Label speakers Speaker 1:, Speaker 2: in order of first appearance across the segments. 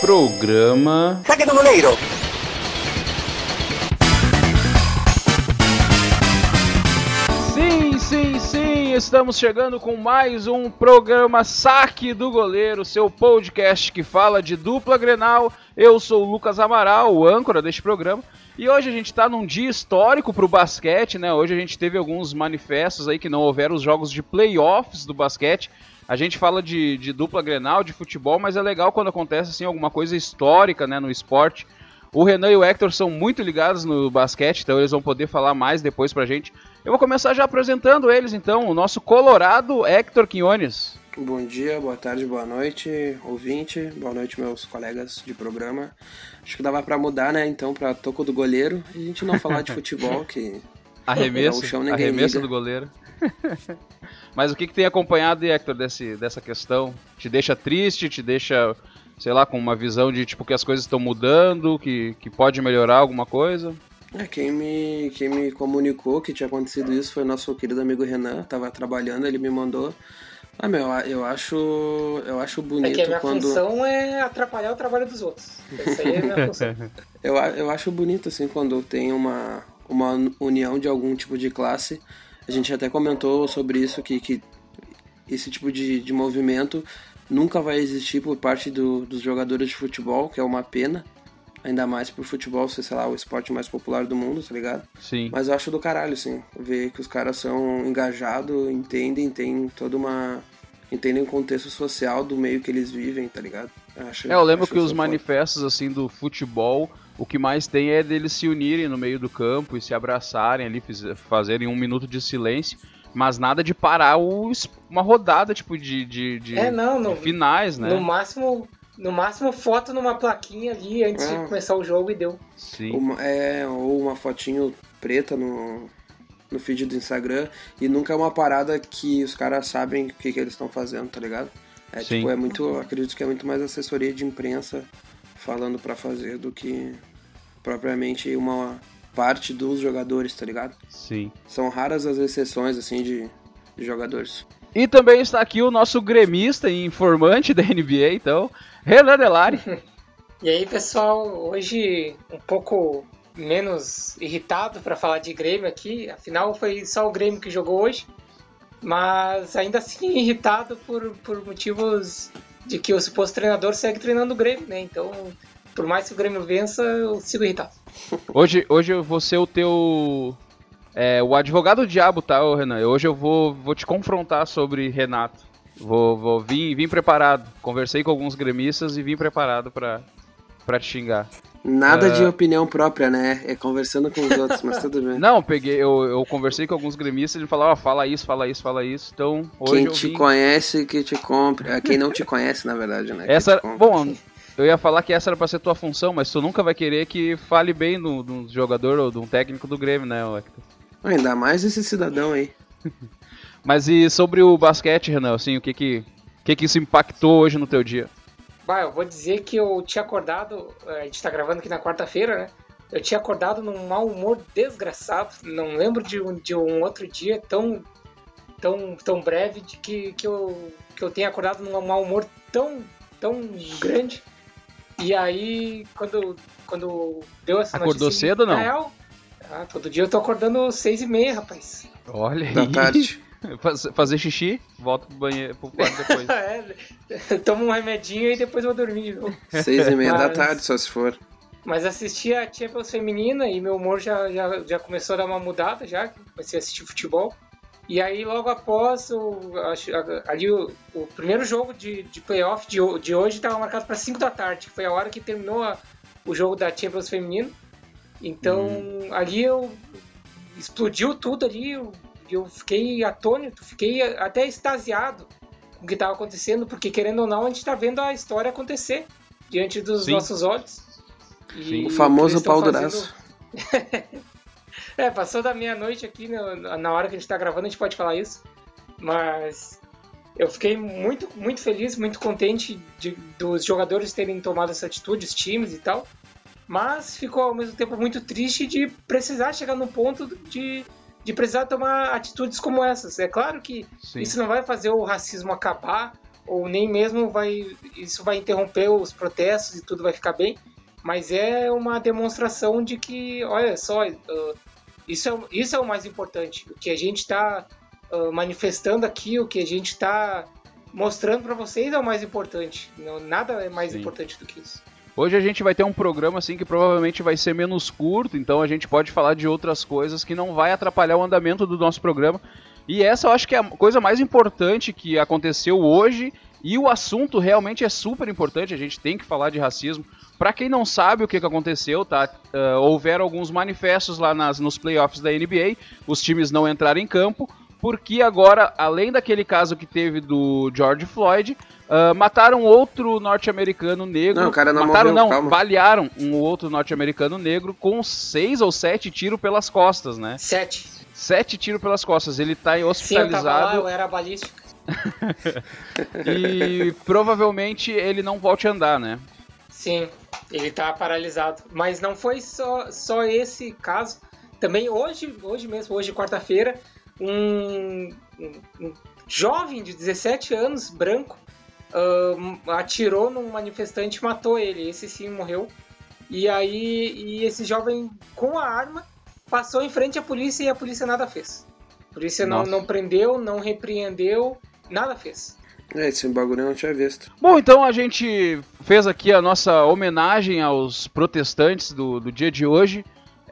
Speaker 1: Programa.
Speaker 2: Saque do goleiro!
Speaker 1: Sim, sim, sim, estamos chegando com mais um programa Saque do Goleiro, seu podcast que fala de dupla Grenal. Eu sou o Lucas Amaral, o âncora deste programa. E hoje a gente está num dia histórico para o basquete, né? Hoje a gente teve alguns manifestos aí que não houveram os jogos de playoffs do basquete. A gente fala de, de dupla Grenal, de futebol, mas é legal quando acontece assim alguma coisa histórica, né, no esporte. O Renan e o Hector são muito ligados no basquete, então eles vão poder falar mais depois pra gente. Eu vou começar já apresentando eles, então, o nosso Colorado Hector Quinones.
Speaker 3: Bom dia, boa tarde, boa noite, ouvinte. Boa noite, meus colegas de programa. Acho que dava para mudar, né, então, para toco do goleiro e a gente não falar de futebol, que
Speaker 1: Arremesso,
Speaker 3: o chão
Speaker 1: arremesso
Speaker 3: liga.
Speaker 1: do goleiro. Mas o que, que tem acompanhado, Hector, desse, dessa questão? Te deixa triste, te deixa, sei lá, com uma visão de tipo que as coisas estão mudando, que, que pode melhorar alguma coisa?
Speaker 3: É, quem me, quem me comunicou que tinha acontecido isso foi o nosso querido amigo Renan, tava trabalhando, ele me mandou. Ah, meu, eu acho, eu acho
Speaker 4: É
Speaker 3: bonito
Speaker 4: que a minha
Speaker 3: quando...
Speaker 4: função é atrapalhar o trabalho dos outros. Essa aí é a minha função.
Speaker 3: Eu, eu acho bonito, assim, quando tem uma, uma união de algum tipo de classe. A gente até comentou sobre isso, que, que esse tipo de, de movimento nunca vai existir por parte do- dos jogadores de futebol, que é uma pena. Ainda mais pro futebol ser, sei lá, o esporte mais popular do mundo, tá ligado?
Speaker 1: Sim.
Speaker 3: Mas eu acho do caralho, assim, ver que os caras são engajados, entendem, tem toda uma... Entendem o contexto social do meio que eles vivem, tá ligado? Acho,
Speaker 1: É, eu lembro que os manifestos assim do futebol, o que mais tem é deles se unirem no meio do campo e se abraçarem ali, fazerem um minuto de silêncio, mas nada de parar o uma rodada tipo de, de, de-
Speaker 4: É, não,
Speaker 1: de
Speaker 4: no,
Speaker 1: finais, né?
Speaker 4: no máximo. No máximo, foto numa plaquinha ali antes
Speaker 3: É.
Speaker 4: de começar o jogo e deu.
Speaker 1: Sim.
Speaker 3: Uma, é, ou uma fotinho preta no, no feed do Instagram e nunca é uma parada que os caras sabem o que, que eles estão fazendo, tá ligado? É
Speaker 1: Sim.
Speaker 3: tipo, é muito, acredito que é muito mais assessoria de imprensa falando pra fazer do que propriamente uma parte dos jogadores, tá ligado?
Speaker 1: Sim.
Speaker 3: São raras as exceções, assim, de, de jogadores.
Speaker 1: E também está aqui o nosso gremista e informante da NBA, então, Renan Delari.
Speaker 4: E aí, pessoal, hoje um pouco menos irritado para falar de Grêmio aqui. Afinal, foi só o Grêmio que jogou hoje. Mas ainda assim irritado por, por motivos de que o suposto treinador segue treinando o Grêmio, né? Então, por mais que o Grêmio vença, eu sigo irritado.
Speaker 1: Hoje, hoje eu vou ser o teu. É, o advogado do diabo, tá, Renan? Hoje eu vou, vou te confrontar sobre Renato. Vou, vou vim, vim preparado. Conversei com alguns gremistas e vim preparado pra te xingar.
Speaker 3: Nada
Speaker 1: É.
Speaker 3: de opinião própria, né? É conversando com os outros, mas tudo bem.
Speaker 1: Não, peguei, eu, eu conversei com alguns gremistas e falou, ó, fala isso, fala isso, fala isso. Então,
Speaker 3: Quem te
Speaker 1: vim...
Speaker 3: conhece, que te compre. É, Quem não te conhece, na verdade, né?
Speaker 1: Essa, bom, eu ia falar que essa era pra ser tua função, mas tu nunca vai querer que fale bem do, do jogador ou de um técnico do Grêmio, né, Hector?
Speaker 3: Ainda mais esse cidadão aí.
Speaker 1: Mas e sobre o basquete, Renan, assim, o que que, o que que isso impactou hoje no teu dia?
Speaker 4: Bah, eu vou dizer que eu tinha acordado, eh, a gente tá gravando aqui na quarta-feira, né? Eu tinha acordado num mau humor desgraçado. Não lembro de um, de um outro dia tão, tão, tão breve de que, que, eu, que eu tenha acordado num mau humor tão, tão grande. E aí, quando, quando deu essa
Speaker 1: Acordou
Speaker 4: notícia...
Speaker 1: cedo ou não?
Speaker 4: real, ah, todo dia eu tô acordando seis e meia, rapaz.
Speaker 1: Olha
Speaker 3: Da
Speaker 1: aí.
Speaker 3: tarde.
Speaker 1: Faz- fazer xixi, volta pro banheiro, pro quarto depois.
Speaker 4: é, tomo um remedinho e depois vou dormir de novo.
Speaker 3: Seis e meia da
Speaker 4: Mas-
Speaker 3: tarde, só se for.
Speaker 4: Mas assisti a Champions Feminina e meu humor já, já, já começou a dar uma mudada já, comecei a assistir futebol. E aí logo após o, ali o, o primeiro jogo de, de playoff de, de hoje estava marcado para 5 da tarde, que foi a hora que terminou a- o jogo da Champions Feminina. Então ali eu explodiu tudo ali, eu, eu fiquei atônito, fiquei até extasiado com o que estava acontecendo, porque querendo ou não a gente está vendo a história acontecer diante dos
Speaker 1: Sim.
Speaker 4: nossos olhos. E.
Speaker 3: O famoso pau
Speaker 4: fazendo-
Speaker 3: duraço.
Speaker 4: É, passou da meia-noite aqui, no- na hora que a gente tá gravando, a gente pode falar isso. Mas eu fiquei muito, muito feliz, muito contente de, dos jogadores terem tomado essa atitude, os times e tal. Mas ficou ao mesmo tempo muito triste de precisar chegar num ponto de, de precisar tomar atitudes como essas. É claro que
Speaker 1: Sim.
Speaker 4: isso não vai fazer o racismo acabar ou nem mesmo vai isso vai interromper os protestos e tudo vai ficar bem, mas é uma demonstração de que, olha só, uh, isso, é, isso é o mais importante. O que a gente está uh, manifestando aqui, o que a gente está mostrando para vocês é o mais importante. Não, nada é mais Sim. importante do que isso.
Speaker 1: Hoje a gente vai ter um programa assim que provavelmente vai ser menos curto, então a gente pode falar de outras coisas que não vai atrapalhar o andamento do nosso programa. E essa eu acho que é a coisa mais importante que aconteceu hoje e o assunto realmente é super importante, a gente tem que falar de racismo. Para quem não sabe o que, que aconteceu, tá? Uh, houveram alguns manifestos lá nas, nos playoffs da NBA, os times não entraram em campo, porque agora, além daquele caso que teve do George Floyd, uh, mataram outro norte-americano negro.
Speaker 3: Não, o cara não
Speaker 1: mataram,
Speaker 3: morreu,
Speaker 1: não,
Speaker 3: calma.
Speaker 1: balearam um outro norte-americano negro com seis ou sete tiros pelas costas, né?
Speaker 4: Sete.
Speaker 1: Sete tiros pelas costas. Ele tá hospitalizado. Sim, eu,
Speaker 4: tava lá, eu era balística.
Speaker 1: e provavelmente ele não volte a andar, né?
Speaker 4: Sim, ele tá paralisado. Mas não foi só, só esse caso. Também hoje, hoje mesmo, hoje quarta-feira, um, um, jovem de 17 anos, branco, uh, atirou num manifestante e matou ele. Esse sim morreu. E aí, e esse jovem com a arma passou em frente à polícia e a polícia nada fez. A polícia não, não prendeu, não repreendeu, nada fez.
Speaker 3: É, esse bagulho eu não tinha visto.
Speaker 1: Bom, então a gente fez aqui a nossa homenagem aos protestantes do, do dia de hoje.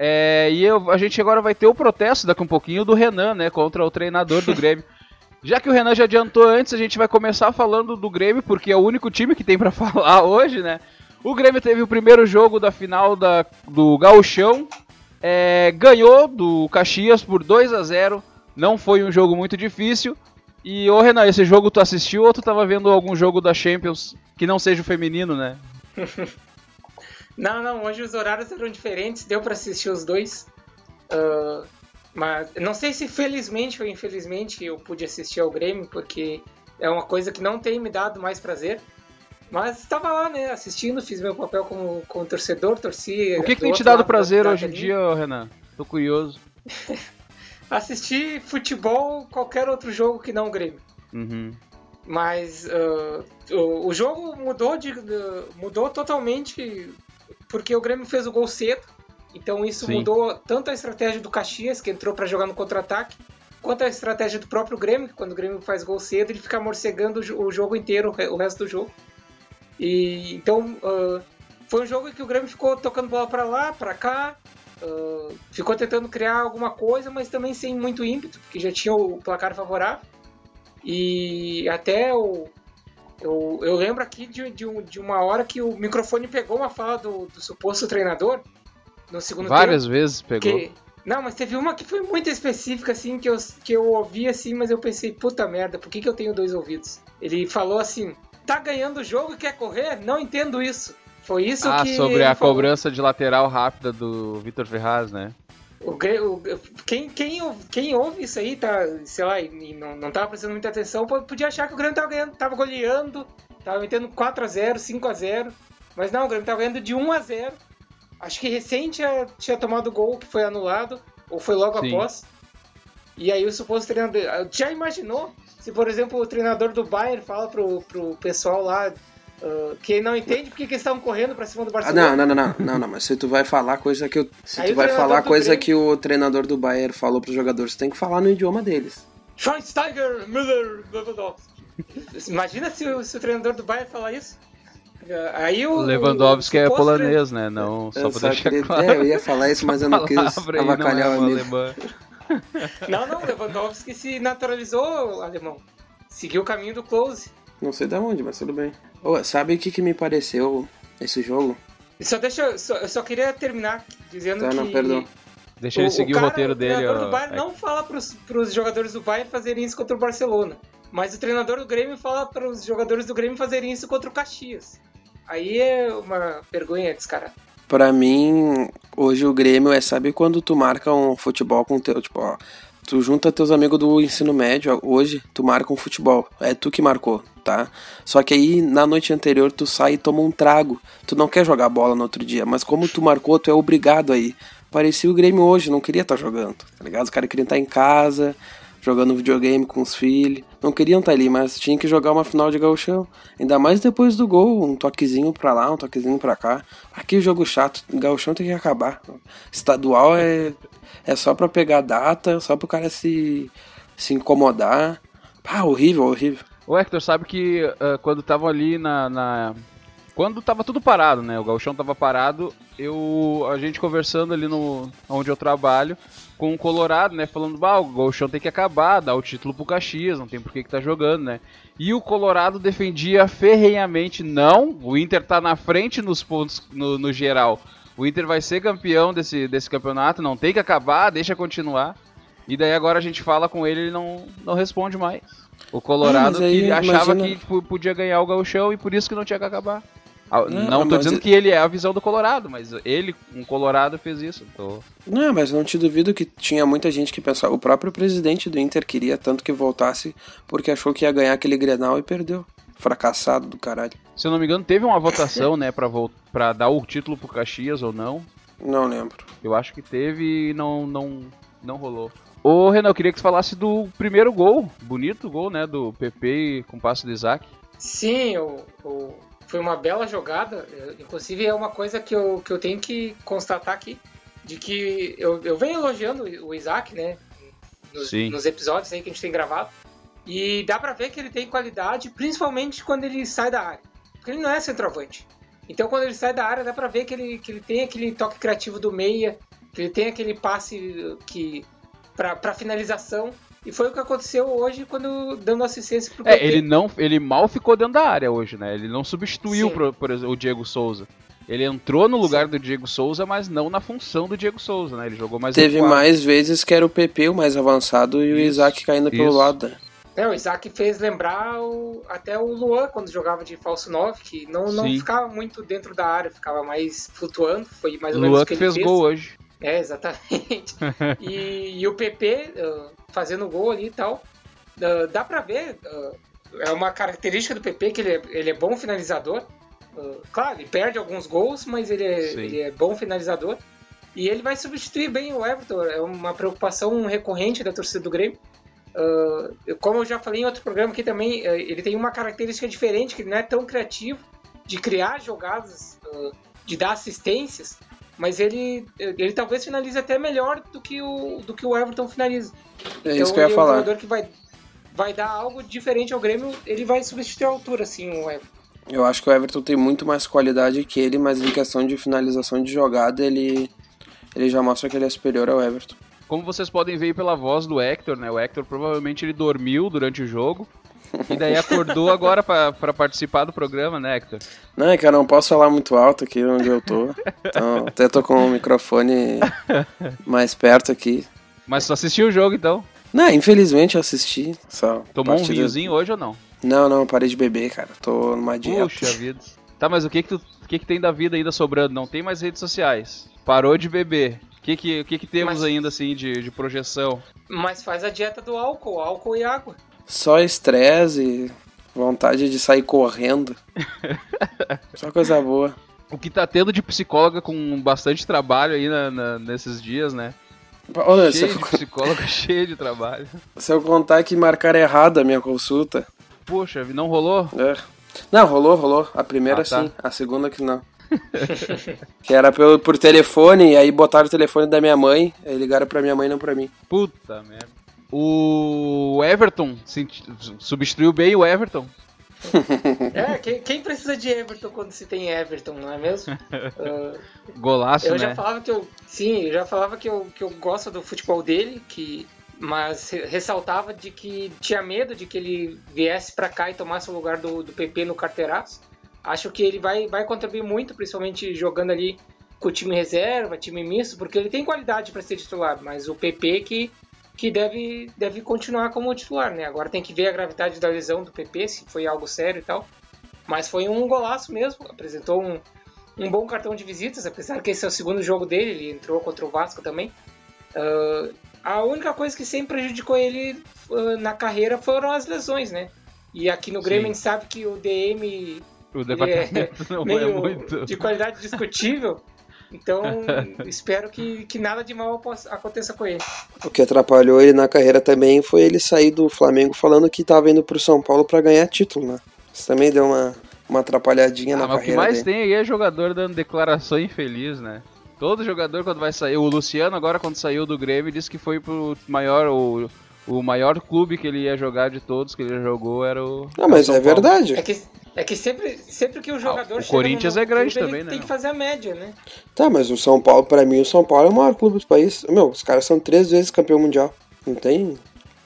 Speaker 1: É, e eu, a gente agora vai ter o protesto daqui um pouquinho do Renan, né, contra o treinador do Grêmio. Já que o Renan já adiantou antes, a gente vai começar falando do Grêmio, porque é o único time que tem para falar hoje, né? O Grêmio teve o primeiro jogo da final da, do Gauchão, é, ganhou do Caxias por 2 a 0 Não foi um jogo muito difícil. E, ô Renan, esse jogo tu assistiu ou tu tava vendo algum jogo da Champions que não seja o feminino, né?
Speaker 4: não, não, hoje os horários eram diferentes, deu para assistir os dois. Uh, mas não sei se felizmente ou infelizmente eu pude assistir ao Grêmio, porque é uma coisa que não tem me dado mais prazer. Mas estava lá, né, assistindo, fiz meu papel como, como torcedor, torci.
Speaker 1: O que, que tem te dado prazer hoje em dia, Renan? Tô curioso.
Speaker 4: Assistir futebol, qualquer outro jogo que não o Grêmio.
Speaker 1: Uhum.
Speaker 4: Mas uh, o, o, jogo mudou, de, de, mudou totalmente porque o Grêmio fez o gol cedo. Então isso Sim. mudou tanto a estratégia do Caxias, que entrou para jogar no contra-ataque, quanto a estratégia do próprio Grêmio, que quando o Grêmio faz gol cedo, ele fica morcegando o jogo inteiro, o resto do jogo. E então uh, foi um jogo em que o Grêmio ficou tocando bola para lá, para cá, uh, ficou tentando criar alguma coisa, mas também sem muito ímpeto, porque já tinha o placar favorável. E até o, eu, eu lembro aqui de, de, de, uma hora que o microfone pegou uma fala do, do suposto treinador no segundo
Speaker 1: Várias
Speaker 4: tempo,
Speaker 1: vezes pegou.
Speaker 4: Que, não, mas teve uma que foi muito específica, assim, que eu, que eu ouvi assim, mas eu pensei, puta merda, por que, que eu tenho dois ouvidos? Ele falou assim: tá ganhando o jogo e quer correr? Não entendo isso. Foi isso
Speaker 1: ah,
Speaker 4: que.
Speaker 1: Ah, sobre a falou. cobrança de lateral rápida do Vitor Ferraz, né?
Speaker 4: O, o, quem, quem, quem ouve isso aí, tá, sei lá, e não, não tava prestando muita atenção, podia achar que o Grêmio tava ganhando, tava goleando, tava metendo 4x0, 5x0. Mas não, o Grêmio tava ganhando de 1x0. Acho que recém tinha, tinha tomado o gol que foi anulado, ou foi logo Sim. após. E aí o suposto treinador. Já imaginou se, por exemplo, o treinador do Bayern fala pro, pro pessoal lá uh, que não entende porque que eles estavam correndo pra cima do Barcelona.
Speaker 3: Ah, não, não, não, não, não, não, mas se tu vai falar coisa que eu, se Aí tu vai falar coisa Grêmio... que o treinador do Bayern falou pros jogadores, tu tem que falar no idioma deles.
Speaker 4: Schweinsteiger, Müller, Lewandowski. Imagina se o, se o treinador do Bayern falar isso. Aí o
Speaker 1: Lewandowski é polonês, né? Não, só pra deixar
Speaker 3: queria,
Speaker 1: claro.
Speaker 3: É, eu ia falar isso, mas eu não quis avacalhar
Speaker 1: não
Speaker 3: é
Speaker 1: o amigo. Alemã.
Speaker 4: Não, não, Lewandowski se naturalizou alemão. Seguiu o caminho do close.
Speaker 3: Não sei de onde, mas tudo bem. Oh, sabe o que, que me pareceu esse jogo?
Speaker 4: Só deixa, só, eu só queria terminar dizendo
Speaker 3: tá,
Speaker 4: que.
Speaker 3: Não, perdão.
Speaker 1: Deixa ele seguir o,
Speaker 4: cara,
Speaker 1: roteiro dele. O
Speaker 4: treinador ó, do Bayern é... não fala pros, pros jogadores do Bayern fazerem isso contra o Barcelona. Mas o treinador do Grêmio fala para os jogadores do Grêmio fazerem isso contra o Caxias. Aí é uma vergonha descarada.
Speaker 3: Pra mim, hoje o Grêmio é, sabe quando tu marca um futebol com teu, tipo, ó, tu junta teus amigos do ensino médio, hoje tu marca um futebol, é tu que marcou, tá? Só que aí na noite anterior tu sai e toma um trago, tu não quer jogar bola no outro dia, mas como tu marcou, tu é obrigado aí. Parecia o Grêmio hoje, não queria estar tá jogando, tá ligado? Os caras queriam estar tá em casa, jogando videogame com os filhos. Não queriam estar ali, mas tinha que jogar uma final de gauchão. Ainda mais depois do gol, um toquezinho pra lá, um toquezinho pra cá. Aqui jogo chato, gauchão tem que acabar. Estadual é, é só pra pegar data, só pro cara se, se incomodar. Ah, horrível, horrível.
Speaker 1: O Hector sabe que uh, quando tava ali na, na, Quando tava tudo parado, né? O galchão tava parado, eu. A gente conversando ali no. onde eu trabalho, com o Colorado, né? Falando, bah, o galchão tem que acabar, dar o título pro Caxias, não tem por que, que tá jogando, né? E o Colorado defendia ferrenhamente, não, o Inter tá na frente nos pontos no, no geral. O Inter vai ser campeão desse, desse campeonato, não tem que acabar, deixa continuar. E daí agora a gente fala com ele, ele não, não responde mais. O Colorado
Speaker 3: Ah, aí,
Speaker 1: que achava
Speaker 3: imagina-
Speaker 1: que podia ganhar o gauchão e por isso que não tinha que acabar. Ah,
Speaker 3: Não,
Speaker 1: Não, tô dizendo
Speaker 3: e-
Speaker 1: que ele é a visão do Colorado, mas ele, um Colorado, fez isso. Tô...
Speaker 3: Não, mas não te duvido que tinha muita gente que pensava. O próprio presidente do Inter queria tanto que voltasse porque achou que ia ganhar aquele Grenal e perdeu. Fracassado do caralho.
Speaker 1: Se eu não me engano, teve uma votação, né, pra, pra dar o título pro Caxias ou não.
Speaker 3: Não lembro.
Speaker 1: Eu acho que teve e não, não, não rolou. Ô, Renan, eu queria que você falasse do primeiro gol. Bonito gol, né, do PP com passe do Isaac.
Speaker 4: Sim, o, o- foi uma bela jogada. Inclusive é uma coisa que eu, que eu tenho que constatar aqui. De que eu, eu venho elogiando o Isaac, né? Nos, nos episódios aí que a gente tem gravado. E dá pra ver que ele tem qualidade, principalmente quando ele sai da área. Porque ele não é centroavante. Então quando ele sai da área, dá pra ver que ele, que ele tem aquele toque criativo do meia, que ele tem aquele passe que pra, pra finalização. E foi o que aconteceu hoje quando dando assistência pro
Speaker 1: É, ele não, ele mal ficou dentro da área hoje, né? Ele não substituiu,
Speaker 4: Sim.
Speaker 1: por, por exemplo, o Diego Souza. Ele entrou no lugar do Diego Souza, mas não na função do Diego Souza, né? Ele jogou mais
Speaker 3: Teve mais vezes que era o PP o mais avançado e o
Speaker 1: Isso,
Speaker 3: Isaac caindo pelo
Speaker 1: isso.
Speaker 3: lado. né?
Speaker 4: É, o Isaac fez lembrar o- até o Luan quando jogava de falso 9, que não, não
Speaker 1: Sim.
Speaker 4: ficava muito dentro da área, ficava mais flutuando. Foi mais ou menos
Speaker 1: Luan
Speaker 4: o que
Speaker 1: que
Speaker 4: ele
Speaker 1: fez gol hoje.
Speaker 4: É, exatamente. e, e o PP fazendo gol ali e tal, ah, dá pra ver, ah, é uma característica do PP que ele é, ele é bom finalizador. Ah, claro, ele perde alguns gols, mas ele é, ele é bom finalizador. E ele vai substituir bem o Everton, é uma preocupação recorrente da torcida do Grêmio. Como eu já falei em outro programa aqui também, ah, ele tem uma característica diferente, que ele não é tão criativo de criar jogadas, de dar assistências, mas ele, ele talvez finalize até melhor do que o, do que o Everton finaliza.
Speaker 3: É
Speaker 4: então
Speaker 3: isso que eu ia
Speaker 4: ele é um
Speaker 3: falar.
Speaker 4: jogador que vai, vai dar algo diferente ao Grêmio, ele vai substituir a altura, assim, o Everton.
Speaker 3: Eu acho que o Everton tem muito mais qualidade que ele, mas em questão de finalização de jogada, ele, ele já mostra que ele é superior ao Everton.
Speaker 1: Como vocês podem ver aí pela voz do Hector, né? O Hector provavelmente ele dormiu durante o jogo. E daí acordou agora pra pra participar do programa, né, Hector?
Speaker 3: Não, é que eu não posso falar muito alto aqui onde eu tô. Então, até tô com o microfone mais perto aqui.
Speaker 1: Mas só assistiu o jogo então.
Speaker 3: Não, infelizmente eu assisti. Só
Speaker 1: Tomou um vinhozinho hoje ou não?
Speaker 3: Não, não, eu parei de beber, cara. Tô numa dieta.
Speaker 1: Puxa vida. Tá, mas o que que, tu, o que que tem da vida ainda sobrando? Não tem mais redes sociais. Parou de beber. O que que, o que, que temos
Speaker 4: Mas-
Speaker 1: ainda assim de, de projeção?
Speaker 4: Mas faz a dieta do álcool, álcool e água.
Speaker 3: Só estresse, vontade de sair correndo. Só coisa boa.
Speaker 1: O que tá tendo de psicóloga com bastante trabalho aí na- na- nesses dias, né?
Speaker 3: Olha,
Speaker 1: Cheio
Speaker 3: eu,
Speaker 1: de psicóloga, cheio de trabalho.
Speaker 3: se eu contar que marcaram errado a minha consulta.
Speaker 1: Poxa, não rolou?
Speaker 3: É. Não, rolou, rolou. A primeira
Speaker 1: Ah, tá.
Speaker 3: sim, a segunda que não. que era pelo, por telefone, e aí botaram o telefone da minha mãe, aí ligaram pra minha mãe, não pra mim.
Speaker 1: Puta merda. O Everton substituiu bem o Everton.
Speaker 4: É, quem, quem precisa de Everton quando se tem Everton, não é mesmo? Ah,
Speaker 1: Golaço,
Speaker 4: eu
Speaker 1: né?
Speaker 4: já falava que eu. Sim, eu já falava que eu, que eu gosto do futebol dele, que, mas re- ressaltava de que tinha medo de que ele viesse pra cá e tomasse o lugar do, do PP no carteiraço. Acho que ele vai, vai contribuir muito, principalmente jogando ali com o time reserva, time misto, porque ele tem qualidade para ser titular, mas o PP que, que deve, deve continuar como titular, né? Agora tem que ver a gravidade da lesão do PP, se foi algo sério e tal. Mas foi um golaço mesmo, apresentou um, um bom cartão de visitas, apesar que esse é o segundo jogo dele, ele entrou contra o Vasco também. Ah, a única coisa que sempre prejudicou ele ah, na carreira foram as lesões, né? E aqui no Grêmio
Speaker 1: Sim.
Speaker 4: a gente sabe que o DM
Speaker 1: O departamento não é muito.
Speaker 4: de qualidade discutível. Então, espero que, que nada de mal aconteça com ele.
Speaker 3: O que atrapalhou ele na carreira também foi ele sair do Flamengo falando que estava indo pro São Paulo para ganhar título, né? Isso também deu uma, uma atrapalhadinha ah, na
Speaker 1: mas
Speaker 3: carreira.
Speaker 1: O que mais
Speaker 3: dele.
Speaker 1: tem aí é jogador dando declaração infeliz, né? Todo jogador quando vai sair, o Luciano agora quando saiu do Grêmio disse que foi pro maior o, o maior clube que ele ia jogar de todos que ele jogou era o
Speaker 3: Não, mas
Speaker 1: São
Speaker 3: é
Speaker 1: Paulo.
Speaker 3: verdade.
Speaker 4: É que é que sempre, sempre que o jogador
Speaker 1: ah, o Corinthians é grande
Speaker 4: clube,
Speaker 1: também, né?
Speaker 4: Tem que fazer a média, né?
Speaker 3: Tá, mas o São Paulo, para mim, o São Paulo é o maior clube do país. Meu, os caras são três vezes campeão mundial. Não tem.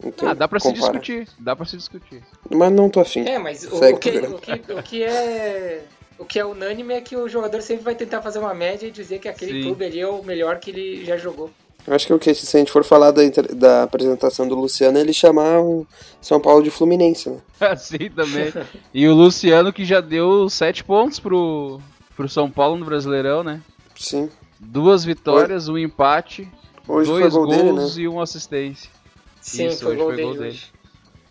Speaker 3: Não tem
Speaker 1: ah, dá pra
Speaker 3: comparar.
Speaker 1: se discutir. Dá pra se discutir.
Speaker 3: Mas não tô afim.
Speaker 4: É, mas o, o, que, o, que, o que é. O que é unânime é que o jogador sempre vai tentar fazer uma média e dizer que aquele
Speaker 1: Sim.
Speaker 4: clube ali é o melhor que ele já jogou.
Speaker 3: Eu acho que o que se a gente for falar da, inter- da apresentação do Luciano, é ele chamar o São Paulo de Fluminense, né?
Speaker 1: Assim também. E o Luciano que já deu sete pontos pro, pro São Paulo no Brasileirão, né?
Speaker 3: Sim.
Speaker 1: Duas vitórias, um empate,
Speaker 3: Hoje
Speaker 1: dois
Speaker 3: foi gol
Speaker 1: gols
Speaker 3: dele, né?
Speaker 1: e uma assistência.
Speaker 4: Sim,
Speaker 1: Isso,
Speaker 4: foi,
Speaker 1: hoje
Speaker 4: gol,
Speaker 1: foi
Speaker 4: dele,
Speaker 1: gol dele.
Speaker 4: hoje.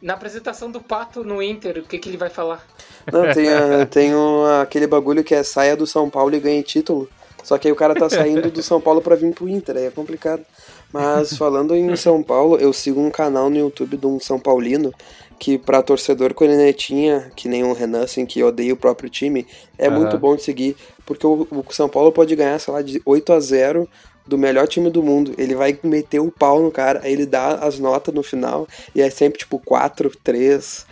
Speaker 4: Na apresentação do Pato no Inter, o que, que ele vai falar?
Speaker 3: Não, tem, a- tem um- aquele bagulho que é saia do São Paulo e ganhe título. Só que aí o cara tá saindo do São Paulo pra vir pro Inter, aí é complicado. Mas falando em São Paulo, eu sigo um canal no YouTube de um São Paulino que pra torcedor cornetinha, que nem o Renan, assim, que odeia o próprio time, é
Speaker 1: Aham.
Speaker 3: muito bom de seguir, porque o, o São Paulo pode ganhar, sei lá, de 8 a 0 do melhor time do mundo. Ele vai meter o pau no cara, aí ele dá as notas no final, e é sempre tipo 4, 3.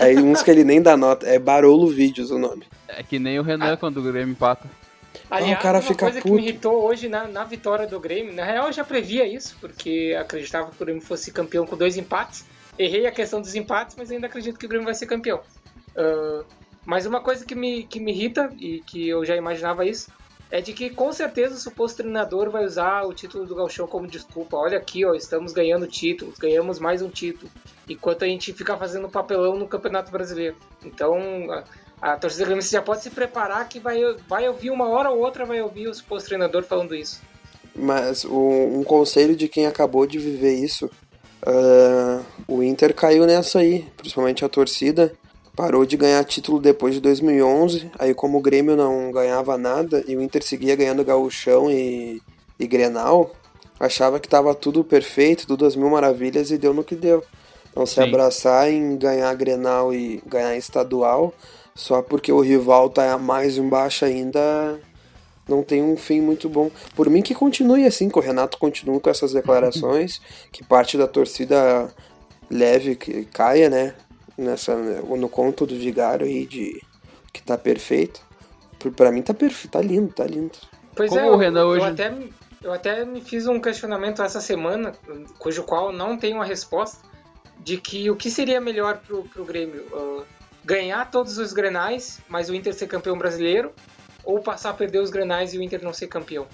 Speaker 3: Aí uns que ele nem dá nota. É Barolo Vídeos o nome.
Speaker 1: É que nem o Renan quando o Grêmio empata.
Speaker 4: Aliás,
Speaker 3: o cara
Speaker 4: uma
Speaker 3: fica
Speaker 4: coisa que
Speaker 3: puto.
Speaker 4: me irritou hoje na, na vitória do Grêmio, na real eu já previa isso, porque acreditava que o Grêmio fosse campeão com dois empates. Errei a questão dos empates, mas ainda acredito que o Grêmio vai ser campeão. Ah, mas uma coisa que me, que me irrita, e que eu já imaginava isso, é de que com certeza o suposto treinador vai usar o título do Galchão como desculpa. Olha aqui, ó, estamos ganhando títulos, ganhamos mais um título, enquanto a gente fica fazendo papelão no Campeonato Brasileiro. Então, a, torcida gremista já pode se preparar que vai, vai ouvir uma hora ou outra, vai ouvir o suposto treinador falando isso.
Speaker 3: Mas o- um conselho de quem acabou de viver isso. ah, o Inter caiu nessa aí, principalmente a torcida. Parou de ganhar título depois de 2011. Aí, como o Grêmio não ganhava nada e o Inter seguia ganhando Gauchão e, e Grenal, achava que tava tudo perfeito, tudo às mil maravilhas e deu no que deu. Então, se
Speaker 1: Sim.
Speaker 3: abraçar em ganhar Grenal e ganhar estadual, só porque o rival tá mais embaixo ainda, não tem um fim muito bom. Por mim que continue assim, que o Renato continue com essas declarações, que parte da torcida leve que caia, né? Nessa, no conto do Vigário aí de que tá perfeito. Pra mim tá perfeito, tá lindo, tá lindo.
Speaker 4: Pois
Speaker 1: Como
Speaker 4: é,
Speaker 1: o
Speaker 4: eu,
Speaker 1: Renan
Speaker 4: eu
Speaker 1: hoje-
Speaker 4: até, eu até me fiz um questionamento essa semana, cujo qual não tenho uma resposta, de que o que seria melhor pro, pro Grêmio? Ah, ganhar todos os grenais, mas o Inter ser campeão brasileiro, ou passar a perder os grenais e o Inter não ser campeão?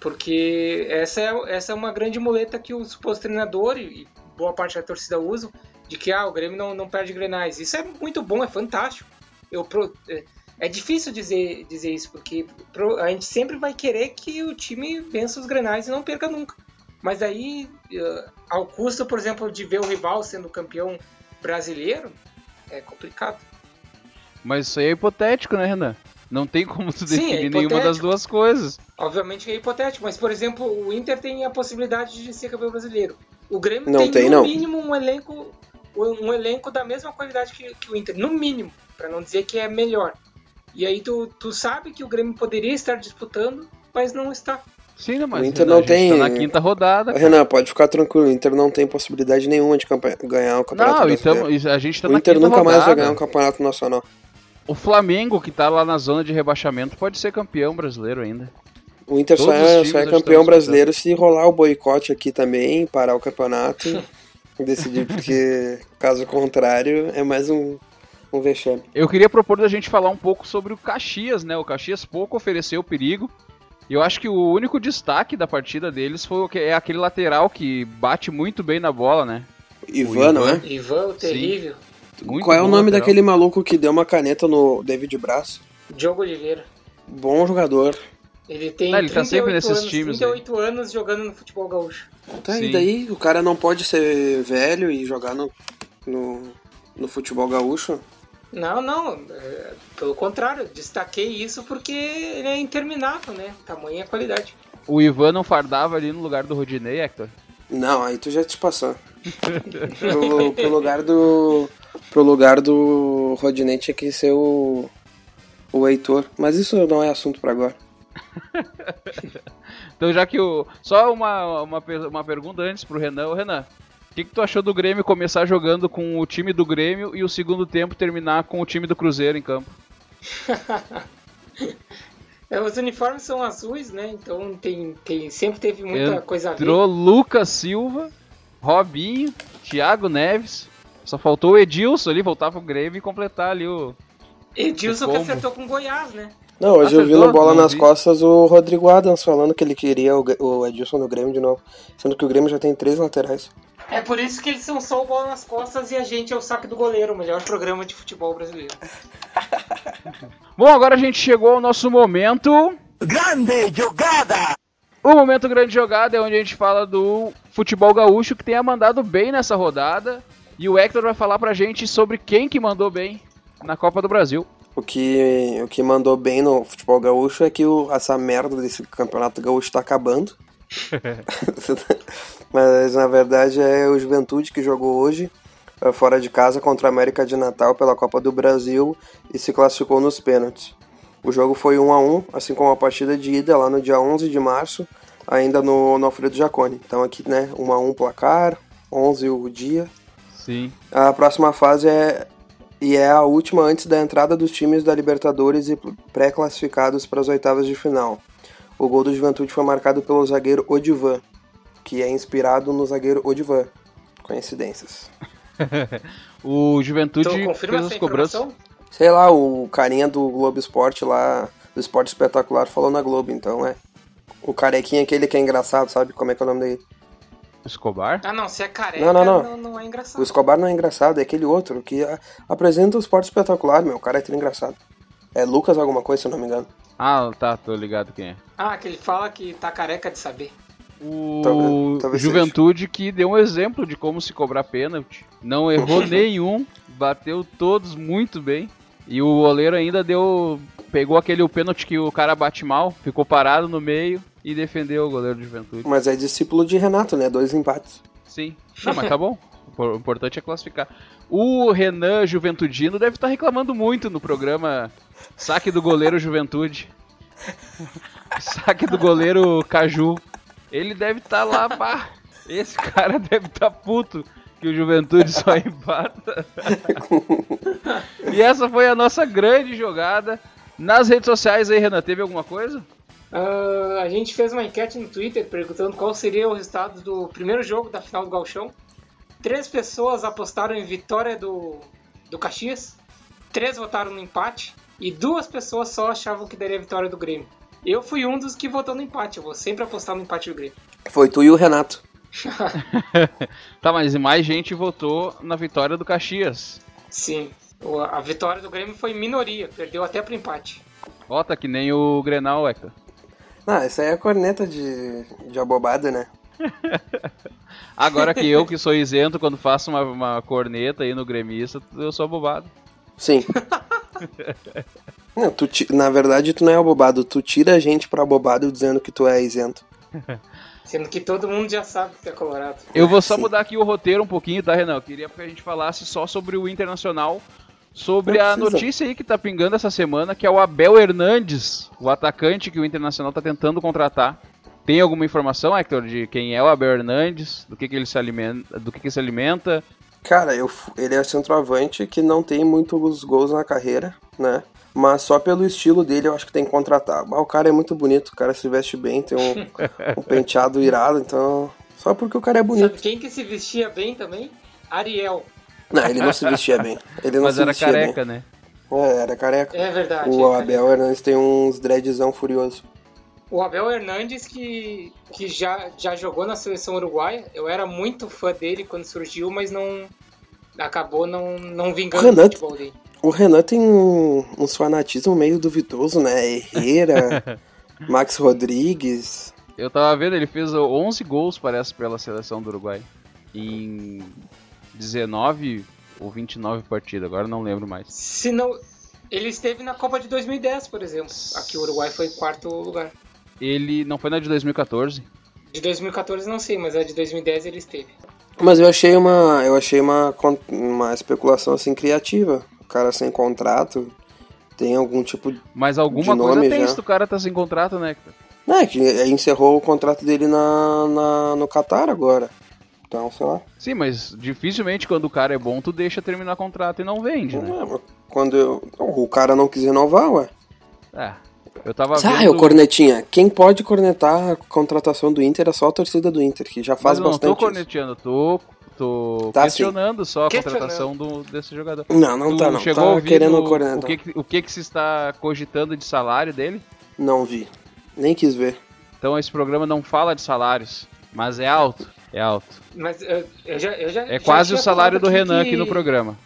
Speaker 4: Porque essa é, essa é uma grande muleta que o suposto treinador e boa parte da torcida usam, de que ah, o Grêmio não, não perde grenais. Isso é muito bom, é fantástico. Eu, é- é difícil dizer, dizer isso, porque a gente sempre vai querer que o time vença os grenais e não perca nunca. Mas aí, eh, ao custo, por exemplo, de ver o rival sendo campeão brasileiro, é complicado.
Speaker 1: Mas isso aí é hipotético, né, Renan? Não tem como tu
Speaker 4: Sim, é
Speaker 1: definir nenhuma das duas coisas.
Speaker 4: Obviamente que é hipotético, mas, por exemplo, o Inter tem a possibilidade de ser campeão brasileiro. O Grêmio
Speaker 3: Não
Speaker 4: tem,
Speaker 3: tem,
Speaker 4: no
Speaker 3: não.
Speaker 4: mínimo, um elenco, um elenco da mesma qualidade que, que o Inter. No mínimo, para não dizer que é melhor. E aí tu, tu sabe que o Grêmio poderia estar disputando, mas não está.
Speaker 1: Sim, mas
Speaker 3: O Inter não
Speaker 1: tá
Speaker 3: tem-
Speaker 1: na quinta rodada. cara.
Speaker 3: Renan, pode ficar tranquilo, o Inter não tem possibilidade nenhuma de ganhar o Campeonato
Speaker 1: Não, então a gente tá
Speaker 3: o
Speaker 1: na
Speaker 3: Inter
Speaker 1: quinta
Speaker 3: nunca mais vai
Speaker 1: rodada.
Speaker 3: ganhar um campeonato nacional.
Speaker 1: O Flamengo, que tá lá na zona de rebaixamento, pode ser campeão brasileiro ainda.
Speaker 3: O Inter só
Speaker 1: Todos
Speaker 3: é, só é campeão brasileiro se rolar o boicote aqui também, parar o campeonato decidir, porque caso contrário é mais um, um vexame.
Speaker 1: Eu queria propor da gente falar um pouco sobre o Caxias, né? O Caxias pouco ofereceu perigo. E eu acho que o único destaque da partida deles foi o que é aquele lateral que bate muito bem na bola, né?
Speaker 3: Ivan, não é?
Speaker 4: Ivan, o terrível.
Speaker 1: Muito
Speaker 3: Qual é o nome
Speaker 1: lateral.
Speaker 3: daquele maluco que deu uma caneta no David Braço?
Speaker 4: Diogo Oliveira.
Speaker 3: Bom jogador.
Speaker 4: Ele tem
Speaker 1: Ah, ele tá
Speaker 4: 38
Speaker 1: sempre nesses
Speaker 4: anos,
Speaker 1: times,
Speaker 4: 38 anos jogando no futebol gaúcho.
Speaker 3: Tá,
Speaker 1: Sim.
Speaker 3: e daí o cara não pode ser velho e jogar no, no, no futebol gaúcho?
Speaker 4: Não, não. É, pelo contrário, destaquei isso porque ele é interminável, né? Tamanha qualidade.
Speaker 1: O Ivan não fardava ali no lugar do Rodinei, Hector?
Speaker 3: Não, aí tu já te passou. pro, pro lugar do. Pro lugar do Rodinei tinha que ser o. O Heitor. Mas isso não é assunto para agora.
Speaker 1: então já que o. Só uma, uma, uma pergunta antes pro Renan. Ô Renan, o que, que tu achou do Grêmio começar jogando com o time do Grêmio e o segundo tempo terminar com o time do Cruzeiro em campo?
Speaker 4: é, os uniformes são azuis, né? Então tem, tem, sempre teve muita
Speaker 1: Entrou
Speaker 4: coisa a ver.
Speaker 1: Entrou Lucas Silva, Robinho, Thiago Neves. Só faltou o Edilson ali, voltar pro Grêmio e completar ali o.
Speaker 4: Edilson o que acertou com Goiás, né?
Speaker 3: Não, hoje Acertou? eu vi no Bola nas Costas o Rodrigo Adams falando que ele queria o Edilson no Grêmio de novo. Sendo que o Grêmio já tem três laterais.
Speaker 4: É por isso que eles são só o bola nas costas e a gente é o saque do goleiro, o melhor programa de futebol brasileiro.
Speaker 1: Bom, agora a gente chegou ao nosso momento.
Speaker 2: Grande jogada!
Speaker 1: O momento grande jogada é onde a gente fala do futebol gaúcho que tenha mandado bem nessa rodada. E o Hector vai falar pra gente sobre quem que mandou bem na Copa do Brasil.
Speaker 3: O que, o que mandou bem no futebol gaúcho é que o, essa merda desse campeonato gaúcho tá acabando. Mas na verdade é o Juventude que jogou hoje, eh, fora de casa, contra a América de Natal pela Copa do Brasil e se classificou nos pênaltis. O jogo foi 1 a 1 assim como a partida de ida lá no dia 11 de março, ainda no, no Alfredo Jaconi. Então aqui, né, 1 a 1 placar, 11 o dia.
Speaker 1: Sim.
Speaker 3: A próxima fase é e é a última antes da entrada dos times da Libertadores e pré-classificados para as oitavas de final. O gol do Juventude foi marcado pelo zagueiro Odivan, que é inspirado no zagueiro Odivan. Coincidências.
Speaker 1: o Juventude então, fez as cobranças.
Speaker 3: Sei lá, o carinha do Globo Esporte lá, do Esporte Espetacular, falou na Globo, então é. O carequinha aquele que é engraçado, sabe como é que é o nome dele?
Speaker 1: Escobar?
Speaker 4: Ah, não, se é careca,
Speaker 3: não, não,
Speaker 4: não. não, não é engraçado.
Speaker 3: O Escobar não é engraçado, é aquele outro que apresenta o esporte espetacular, meu. O cara é tão engraçado. É Lucas alguma coisa, se eu não me engano.
Speaker 1: Ah, tá, tô ligado quem é.
Speaker 4: Ah, que ele fala que tá careca de saber.
Speaker 1: O talvez, talvez Juventude seja. que deu um exemplo de como se cobrar pênalti. Não errou nenhum, bateu todos muito bem. E o goleiro ainda deu. Pegou aquele o pênalti que o cara bate mal, ficou parado no meio e defendeu o goleiro do Juventude.
Speaker 3: Mas é discípulo de Renato, né? Dois empates.
Speaker 1: Sim. Não, mas tá bom. O importante é classificar. O Renan Juventudino deve estar tá reclamando muito no programa Saque do Goleiro Juventude. Saque do goleiro Caju. Ele deve estar tá lá, pá. Esse cara deve estar tá puto que o Juventude só empata. e essa foi a nossa grande jogada. Nas redes sociais aí, Renan, teve alguma coisa?
Speaker 4: Uh, a gente fez uma enquete no Twitter perguntando qual seria o resultado do primeiro jogo da final do Galchão. Três pessoas apostaram em vitória do, do Caxias, três votaram no empate e duas pessoas só achavam que daria vitória do Grêmio. Eu fui um dos que votou no empate, eu vou sempre apostar no empate do Grêmio.
Speaker 3: Foi tu e o Renato.
Speaker 1: tá, mas mais gente votou na vitória do Caxias.
Speaker 4: Sim, a vitória do Grêmio foi minoria, perdeu até pro empate.
Speaker 1: Ó, tá que nem o Grenal, Hector.
Speaker 3: Não, essa aí é a corneta de, de abobada, né?
Speaker 1: Agora que eu, que sou isento, quando faço uma, uma corneta aí no gremista, eu sou abobado.
Speaker 3: Sim. não, tu, na verdade, tu não é abobado, tu tira a gente pra abobado dizendo que tu é isento.
Speaker 4: Sendo que todo mundo já sabe que tu é colorado.
Speaker 1: Eu vou só Sim. mudar aqui o roteiro um pouquinho, tá, Renan? Eu queria que a gente falasse só sobre o Internacional sobre a notícia aí que tá pingando essa semana, que é o Abel Hernandes, o atacante que o Internacional tá tentando contratar. Tem alguma informação, Hector, de quem é o Abel Hernandes, do que, que ele se alimenta, do que, que se alimenta?
Speaker 3: Cara, eu, ele é centroavante que não tem muitos gols na carreira, né? Mas só pelo estilo dele eu acho que tem que contratar. o cara é muito bonito, o cara se veste bem, tem um, um penteado irado, então. Só porque o cara é bonito. Sabe
Speaker 4: quem que se vestia bem também? Ariel.
Speaker 3: Não, ele não se vestia bem. Ele não
Speaker 1: Mas
Speaker 3: se
Speaker 1: era careca,
Speaker 3: bem.
Speaker 1: né?
Speaker 3: É, era careca.
Speaker 4: É verdade.
Speaker 3: O
Speaker 4: é
Speaker 3: Abel Hernandes tem uns dreadzão furioso.
Speaker 4: O Abel Hernandes, que, que já, já jogou na seleção uruguaia, eu era muito fã dele quando surgiu, mas não. Acabou não, não vingando o, Renan, o futebol dele.
Speaker 3: O Renan tem um, um fanatismo meio duvidoso, né? Herrera, Max Rodrigues.
Speaker 1: Eu tava vendo, ele fez 11 gols, parece, pela seleção do Uruguai. Em 19 ou 29 partidas, agora não lembro mais.
Speaker 4: Se não. Ele esteve na Copa de 2010, por exemplo. Aqui o Uruguai foi em quarto lugar.
Speaker 1: Ele não foi na de 2014?
Speaker 4: De 2014 não sei, mas a de 2010 ele esteve.
Speaker 3: Mas eu achei uma, eu achei uma, uma especulação assim criativa. O cara sem contrato tem algum tipo de.
Speaker 1: Mas alguma
Speaker 3: De
Speaker 1: coisa tem
Speaker 3: já.
Speaker 1: se o cara tá sem contrato, né?
Speaker 3: Não, é que encerrou o contrato dele na, na, no Qatar agora. Então, sei lá.
Speaker 1: Sim, mas dificilmente quando o cara é bom, tu deixa terminar contrato e não vende, né?
Speaker 3: Não, mas Quando eu, o cara não quis renovar, ué.
Speaker 1: É. Eu tava
Speaker 3: Ah,
Speaker 1: vendo...
Speaker 3: o Cornetinha. Quem pode cornetar a contratação do Inter é só a torcida do Inter, que já
Speaker 1: Mas
Speaker 3: faz
Speaker 1: eu não
Speaker 3: bastante.
Speaker 1: tô
Speaker 3: isso.
Speaker 1: corneteando, tô, tô
Speaker 3: Tá,
Speaker 1: questionando só a
Speaker 4: Questionando.
Speaker 1: contratação do, desse jogador.
Speaker 3: Não, não
Speaker 1: Tu
Speaker 3: tá, não.
Speaker 1: chegou
Speaker 3: Tá querendo cornetar.
Speaker 1: o, que, o que que se está cogitando de salário dele?
Speaker 3: Não vi. Nem quis ver.
Speaker 1: Então esse programa não fala de salários, mas é alto, é alto.
Speaker 4: Mas eu, eu já, eu já,
Speaker 1: É
Speaker 4: já
Speaker 1: quase o salário do Renan
Speaker 4: que-
Speaker 1: aqui no programa.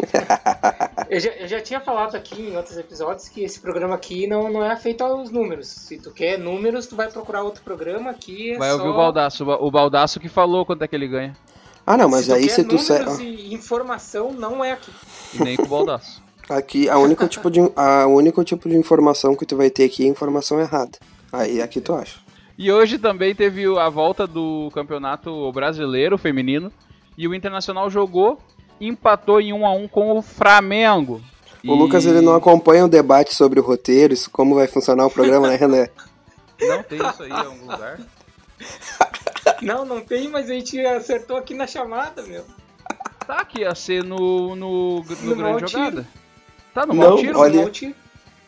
Speaker 4: Eu já, eu já tinha falado aqui em outros episódios que esse programa aqui não, não é feito aos números. Se tu quer números, tu vai procurar outro programa aqui. É
Speaker 1: Vai
Speaker 4: só...
Speaker 1: ouvir o Baldaço, o Ba- o Baldaço que falou quanto é que ele ganha.
Speaker 3: Ah, não, mas
Speaker 4: se
Speaker 3: aí se tu. se-
Speaker 4: e informação, não é aqui.
Speaker 1: E nem com o Baldaço.
Speaker 3: Aqui, a única tipo de, a único tipo de informação que tu vai ter aqui é informação errada. Aí aqui tu acha.
Speaker 1: E hoje também teve a volta do campeonato brasileiro feminino. E o Internacional jogou, empatou em 1 a 1 com o Flamengo.
Speaker 3: O Lucas ele não acompanha o debate sobre o roteiro, isso, como vai funcionar o programa, né, René?
Speaker 1: Não tem isso aí em algum lugar?
Speaker 4: Não, não tem, mas a gente acertou aqui na chamada, meu.
Speaker 1: Tá, que ia ser no, no, no,
Speaker 4: No
Speaker 1: grande jogada. Tá, no
Speaker 3: Não,
Speaker 1: Maltiro?
Speaker 3: olha-
Speaker 4: Mal tiro.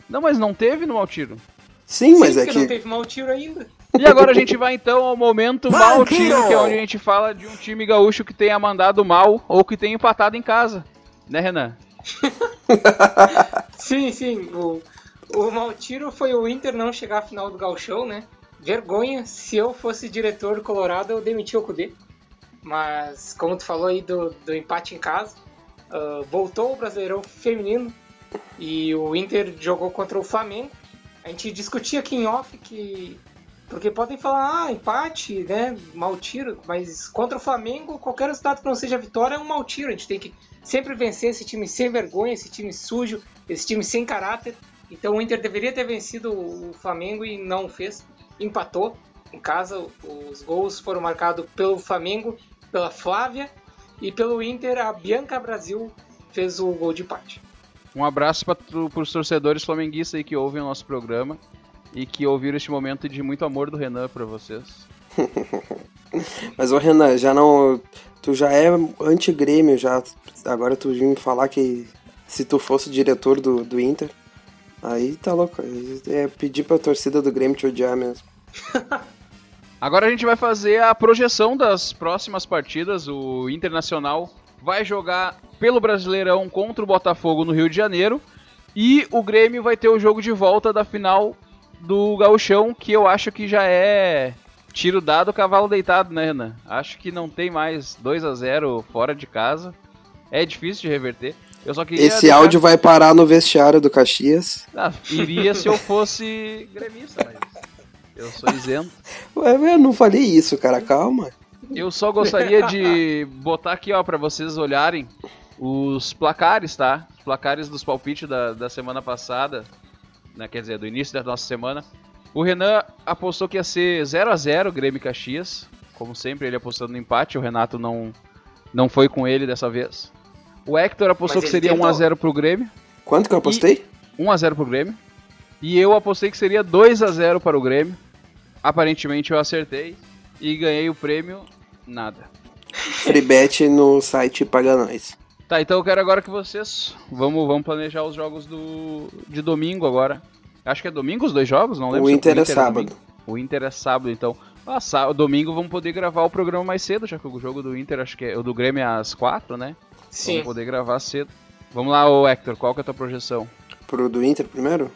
Speaker 1: Não, mas não teve no Maltiro.
Speaker 3: Sim, mas
Speaker 4: Sim,
Speaker 3: é
Speaker 4: porque não
Speaker 3: que.
Speaker 4: teve mal tiro ainda.
Speaker 1: E agora a gente vai então ao momento
Speaker 2: Maltiro!
Speaker 1: Maltiro, que é onde a gente fala de um time gaúcho que tenha mandado mal ou que tenha empatado em casa. Né, Renan?
Speaker 4: Sim, sim. O, o mal tiro foi o Inter não chegar à final do Gauchão, né? Vergonha. Se eu fosse diretor do Colorado, eu demitia o Cudê. Mas, como tu falou aí do, do empate em casa, ah, voltou o Brasileirão Feminino e o Inter jogou contra o Flamengo. A gente discutia aqui em off que. Porque podem falar, ah, empate, né? Mal tiro, mas contra o Flamengo, qualquer resultado que não seja vitória é um mal tiro. A gente tem que sempre vencer esse time sem vergonha, esse time sujo, esse time sem caráter. Então o Inter deveria ter vencido o Flamengo e não fez. Empatou em casa. Os gols foram marcados pelo Flamengo, pela Flávia e pelo Inter. A Bianca Brasil fez o gol de empate.
Speaker 1: Um abraço para os torcedores flamenguistas aí que ouvem o nosso programa e que ouviram este momento de muito amor do Renan para vocês.
Speaker 3: Mas o Renan, já não. Tu já é anti-grêmio, já. Agora tu vem me falar que se tu fosse diretor do, do Inter. Aí tá louco. É pedir pra torcida do Grêmio te odiar mesmo.
Speaker 1: Agora a gente vai fazer a projeção das próximas partidas. O Internacional vai jogar pelo Brasileirão contra o Botafogo no Rio de Janeiro. E o Grêmio vai ter o jogo de volta da final do Gauchão, que eu acho que já é tiro dado, cavalo deitado, né, Renan? Acho que não tem mais 2 a 0 fora de casa. É difícil de reverter. Eu só queria
Speaker 3: Esse
Speaker 1: deixar-
Speaker 3: áudio vai parar no vestiário do Caxias.
Speaker 1: Ah, iria se eu fosse gremista, mas eu sou isento.
Speaker 3: Ué, eu não falei isso, cara, calma.
Speaker 1: Eu só gostaria de botar aqui, ó, pra vocês olharem os placares, tá? Os placares dos palpites da, da semana passada, né? Quer dizer, do início da nossa semana. O Renan apostou que ia ser 0 a 0 Grêmio e Caxias. Como sempre, ele apostando no empate. O Renato não, não foi com ele dessa vez. O Hector apostou
Speaker 4: Mas
Speaker 1: que seria 1 a
Speaker 4: tentou.
Speaker 1: 0 pro Grêmio.
Speaker 3: Quanto que eu apostei?
Speaker 1: 1 a 0 pro Grêmio. E eu apostei que seria 2 a 0 para o Grêmio. Aparentemente eu acertei e ganhei o prêmio nada.
Speaker 3: Free bet no site Paga Nós.
Speaker 1: Tá, então eu quero agora que vocês vamos, vamos planejar os jogos do de domingo agora. Acho que é domingo os dois jogos, não lembro.
Speaker 3: O
Speaker 1: se
Speaker 3: Inter é
Speaker 1: domingo.
Speaker 3: sábado.
Speaker 1: O Inter é sábado, então. Ah, sá- domingo vamos poder gravar o programa mais cedo, já que o jogo do Inter, acho que é o do Grêmio é às 4, né?
Speaker 4: Sim.
Speaker 1: Vamos poder gravar cedo. Vamos lá, ô Hector, qual que é a tua projeção?
Speaker 3: Pro do Inter primeiro?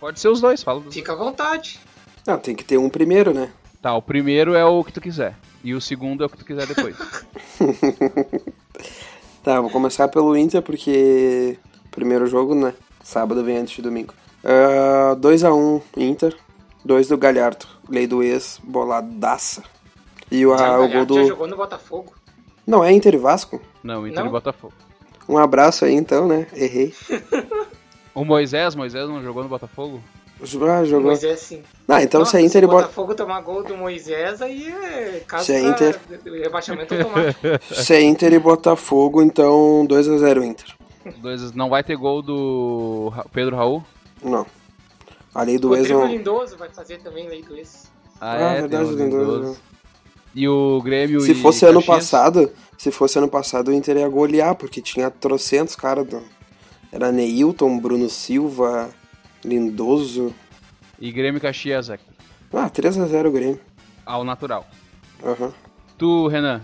Speaker 1: Pode ser os dois, fala dos
Speaker 4: Fica à vontade.
Speaker 3: Não, tem que ter um primeiro, né?
Speaker 1: Tá, o primeiro é o que tu quiser. E o segundo é o que tu quiser depois.
Speaker 3: Tá, vou começar pelo Inter porque primeiro jogo, né? Sábado vem antes de domingo. 2x1 Inter, 2 do Galhardo, lei do ex, boladaça. E o,
Speaker 4: Já,
Speaker 3: ah, o
Speaker 4: já-
Speaker 3: gol
Speaker 4: já
Speaker 3: do.
Speaker 4: jogou no Botafogo.
Speaker 3: Não, é Inter e Vasco?
Speaker 1: Não, Inter
Speaker 4: Não?
Speaker 1: e Botafogo.
Speaker 3: Um abraço aí então, né? Errei.
Speaker 1: O Moisés, Moisés não jogou no Botafogo?
Speaker 3: Ah,
Speaker 4: O
Speaker 3: jogou.
Speaker 4: Moisés sim.
Speaker 3: Ah, então
Speaker 4: Nossa,
Speaker 3: se a Inter e
Speaker 4: o
Speaker 3: Bota...
Speaker 4: Botafogo tomar gol do Moisés, aí é caso
Speaker 3: Se Inter-
Speaker 4: rebaixamento automático.
Speaker 3: se é Inter e Botafogo, então 2x0 Inter.
Speaker 1: Dois, não vai ter gol do Pedro Raul?
Speaker 3: Não. A lei do
Speaker 4: o
Speaker 3: ex
Speaker 4: Rodrigo
Speaker 3: não.
Speaker 4: Lindoso vai fazer também lei do ex.
Speaker 1: Ah,
Speaker 3: Ah,
Speaker 1: é,
Speaker 3: verdade,
Speaker 1: o
Speaker 3: Lindoso.
Speaker 1: Lindoso. E o Grêmio
Speaker 3: Se
Speaker 1: e
Speaker 3: fosse ano
Speaker 1: Caxias?
Speaker 3: passado, se fosse ano passado, o Inter ia golear, porque tinha trocentos caras. Do... Era Neilton, Bruno Silva, Lindoso.
Speaker 1: E Grêmio e Caxias, Hector.
Speaker 3: Ah, 3x0 o Grêmio.
Speaker 1: Ao natural.
Speaker 3: Aham.
Speaker 1: Tu, Renan.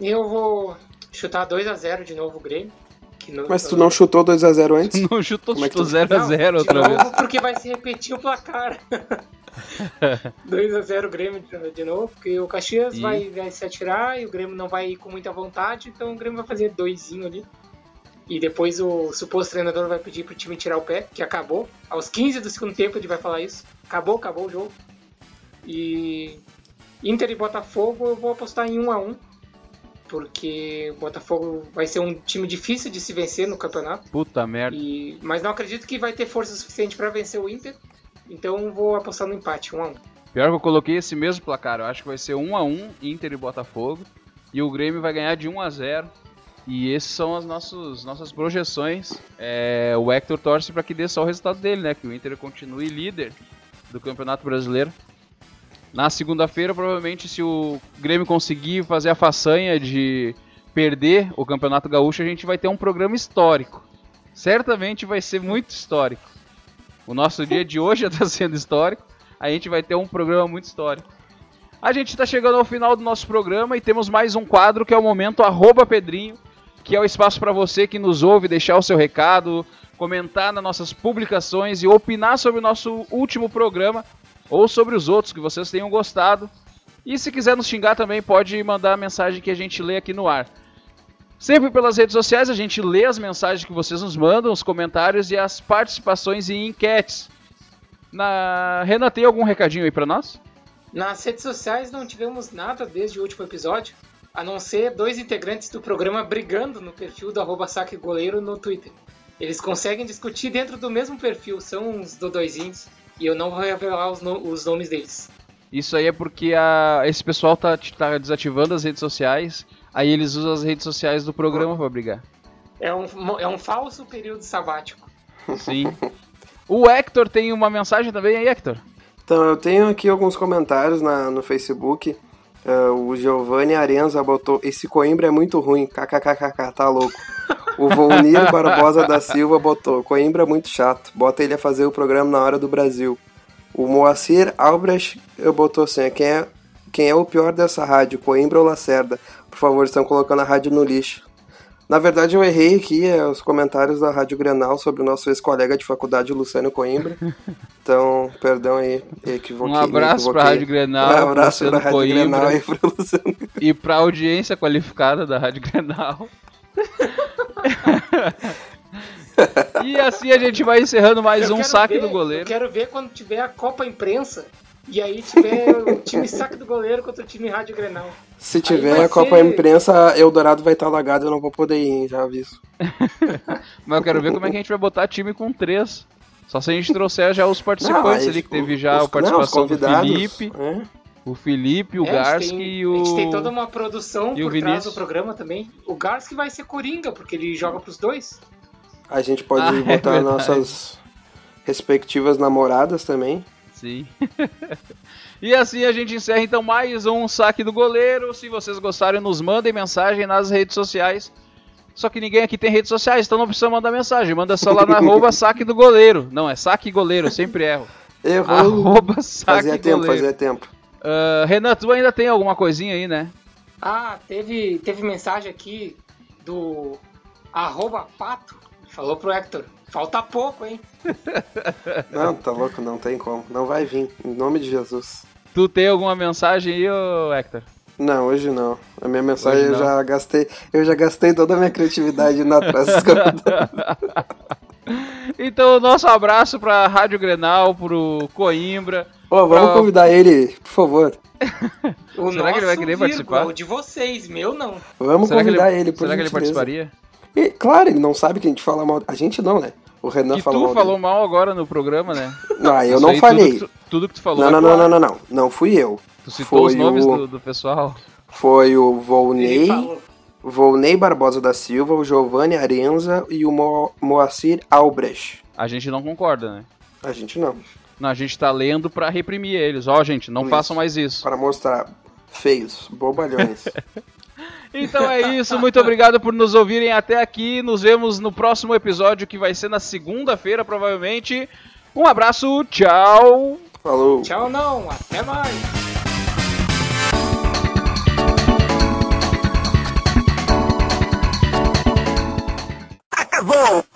Speaker 4: Eu vou chutar 2x0 de novo o Grêmio. que no-
Speaker 3: Mas tu não chutou 2x0 antes?
Speaker 1: Não chutou,
Speaker 3: Como é
Speaker 1: chutou
Speaker 3: tu-
Speaker 1: 0x0
Speaker 4: Não,
Speaker 1: outra
Speaker 4: de
Speaker 1: vez.
Speaker 4: novo, porque vai se repetir o placar. 2x0 Grêmio de, de novo, porque o Caxias
Speaker 1: E?
Speaker 4: vai, vai se atirar e o Grêmio não vai ir com muita vontade, então o Grêmio vai fazer doisinho ali. E depois o suposto treinador vai pedir pro time tirar o pé, que acabou. Aos 15 do segundo tempo ele vai falar isso. Acabou, acabou o jogo. E Inter e Botafogo eu vou apostar em 1 a 1 porque o Botafogo vai ser um time difícil de se vencer no campeonato.
Speaker 1: Puta merda.
Speaker 4: E- mas não acredito que vai ter força suficiente para vencer o Inter. Então vou apostar no empate, 1 a 1
Speaker 1: Pior que eu coloquei esse mesmo placar. Eu acho que vai ser 1x1 Inter e Botafogo. E o Grêmio vai ganhar de 1x0. E essas são as nossos, nossas projeções. É, o Hector torce para que dê só o resultado dele, né? Que o Inter continue líder do Campeonato Brasileiro. Na segunda-feira, provavelmente, se o Grêmio conseguir fazer a façanha de perder o Campeonato Gaúcho, a gente vai ter um programa histórico. Certamente vai ser muito histórico. O nosso dia de hoje já está sendo histórico. A gente vai ter um programa muito histórico. A gente está chegando ao final do nosso programa e temos mais um quadro que é o momento Pedrinho, que é o espaço para você que nos ouve deixar o seu recado, comentar nas nossas publicações e opinar sobre o nosso último programa ou sobre os outros que vocês tenham gostado. E se quiser nos xingar também pode mandar a mensagem que a gente lê aqui no ar. Sempre pelas redes sociais a gente lê as mensagens que vocês nos mandam, os comentários e as participações em enquetes. Na Renan, tem algum recadinho aí pra nós?
Speaker 4: Nas redes sociais não tivemos nada desde o último episódio, a não ser dois integrantes do programa brigando no perfil do arroba saque goleiro no Twitter. Eles conseguem discutir dentro do mesmo perfil, são uns dodóizinhos, e eu não vou revelar os, no- os nomes deles.
Speaker 1: Isso aí é porque a- esse pessoal tá, tá desativando as redes sociais, aí eles usam as redes sociais do programa pra brigar.
Speaker 4: É um, é um falso período sabático.
Speaker 1: Sim. O Hector tem uma mensagem também aí, Hector?
Speaker 3: Então, eu tenho aqui alguns comentários na, no Facebook. Ah, o Giovanni Arenza botou: Esse Coimbra é muito ruim, kkkk, tá louco. O Volnir Barbosa da Silva botou: Coimbra é muito chato, bota ele a fazer o programa na hora do Brasil. O Moacir Albrecht eu botou assim: quem é, quem é o pior dessa rádio, Coimbra ou Lacerda? Por favor, estão colocando a rádio no lixo. Na verdade, eu errei aqui é, os comentários da Rádio Grenal sobre o nosso ex-colega de faculdade, Luciano Coimbra. Então, perdão aí, equivoquei.
Speaker 1: Um abraço pra Rádio Grenal,
Speaker 3: Um abraço pra Rádio
Speaker 1: Coimbra.
Speaker 3: Grenal aí pro Luciano.
Speaker 1: E pra audiência qualificada da Rádio Grenal. e assim a gente vai encerrando mais
Speaker 4: Eu
Speaker 1: um saque
Speaker 4: ver-
Speaker 1: do goleiro.
Speaker 4: Eu quero ver quando tiver a Copa Imprensa e aí tiver o time saque do goleiro contra o time Rádio Grenal.
Speaker 3: Se tiver a Copa
Speaker 4: ser-
Speaker 3: Imprensa, Eldorado vai estar alagado, eu não vou poder ir, hein, já aviso.
Speaker 1: Mas eu quero ver como é que a gente vai botar time com três. Só se a gente trouxer já os participantes
Speaker 3: Não,
Speaker 1: ali, que teve já
Speaker 3: os-
Speaker 1: a participação
Speaker 3: não,
Speaker 1: do Felipe,
Speaker 3: é.
Speaker 1: o Felipe, o
Speaker 4: É,
Speaker 1: Garski
Speaker 4: tem-
Speaker 1: e o...
Speaker 4: A gente tem toda uma produção
Speaker 1: e o
Speaker 4: por trás do programa também. O Garski vai ser Coringa, porque ele joga pros dois.
Speaker 3: A gente pode
Speaker 1: Ah, é
Speaker 3: botar
Speaker 1: verdade.
Speaker 3: nossas respectivas namoradas também.
Speaker 1: Sim. e assim a gente encerra então mais um saque do goleiro. Se vocês gostarem, nos mandem mensagem nas redes sociais. Só que ninguém aqui tem redes sociais, então não precisa mandar mensagem. Manda só lá na arroba saque do goleiro. Não, é saque goleiro, eu sempre erro.
Speaker 3: Errou.
Speaker 1: Arroba saque
Speaker 3: fazia tempo,
Speaker 1: goleiro.
Speaker 3: fazia tempo.
Speaker 1: Ah, Renan, tu ainda tem alguma coisinha aí, né?
Speaker 4: Ah, teve, teve mensagem aqui do arroba pato. Falou pro Hector. Falta pouco, hein?
Speaker 3: Não, tá louco, não tem como. Não vai vir, em nome de Jesus.
Speaker 1: Tu tem alguma mensagem aí, ô Hector?
Speaker 3: Não, hoje não. A minha mensagem eu já gastei. Eu já gastei toda a minha criatividade indo atrás dos.
Speaker 1: Então, nosso abraço pra Rádio Grenal, pro Coimbra.
Speaker 3: Ô, vamos
Speaker 1: Pra-
Speaker 3: convidar ele, por favor.
Speaker 4: O
Speaker 1: Será que ele vai querer participar?
Speaker 4: O de vocês, meu não.
Speaker 3: Vamos
Speaker 1: será que ele,
Speaker 3: convidar ele, por
Speaker 1: será que ele participaria?
Speaker 3: E, claro, ele não sabe que a gente fala mal. A gente não, né? O Renan
Speaker 1: Que
Speaker 3: falou
Speaker 1: tu
Speaker 3: mal.
Speaker 1: falou
Speaker 3: dele.
Speaker 1: mal agora no programa, né?
Speaker 3: Não, eu
Speaker 1: Isso
Speaker 3: não
Speaker 1: aí,
Speaker 3: falei.
Speaker 1: Tudo que, tu, tudo que tu falou.
Speaker 3: Não,
Speaker 1: é
Speaker 3: não, não, não, não, não. Não fui eu.
Speaker 1: Tu citou
Speaker 3: Foi
Speaker 1: os nomes
Speaker 3: o-
Speaker 1: do, do pessoal.
Speaker 3: Foi o Volney. Volney Barbosa da Silva, o Giovanni Arenza e o Mo Moacir Albrecht.
Speaker 1: A gente não concorda, né?
Speaker 3: A gente não.
Speaker 1: Não, a gente tá lendo pra reprimir eles. Ó, gente, não
Speaker 3: Isso.
Speaker 1: façam mais isso.
Speaker 3: Para mostrar feios, bobalhões.
Speaker 1: Então é isso, muito obrigado por nos ouvirem até aqui. Nos vemos no próximo episódio que vai ser na segunda-feira, provavelmente. Um abraço, tchau!
Speaker 3: Falou.
Speaker 4: Tchau, não. Até mais. Bravo!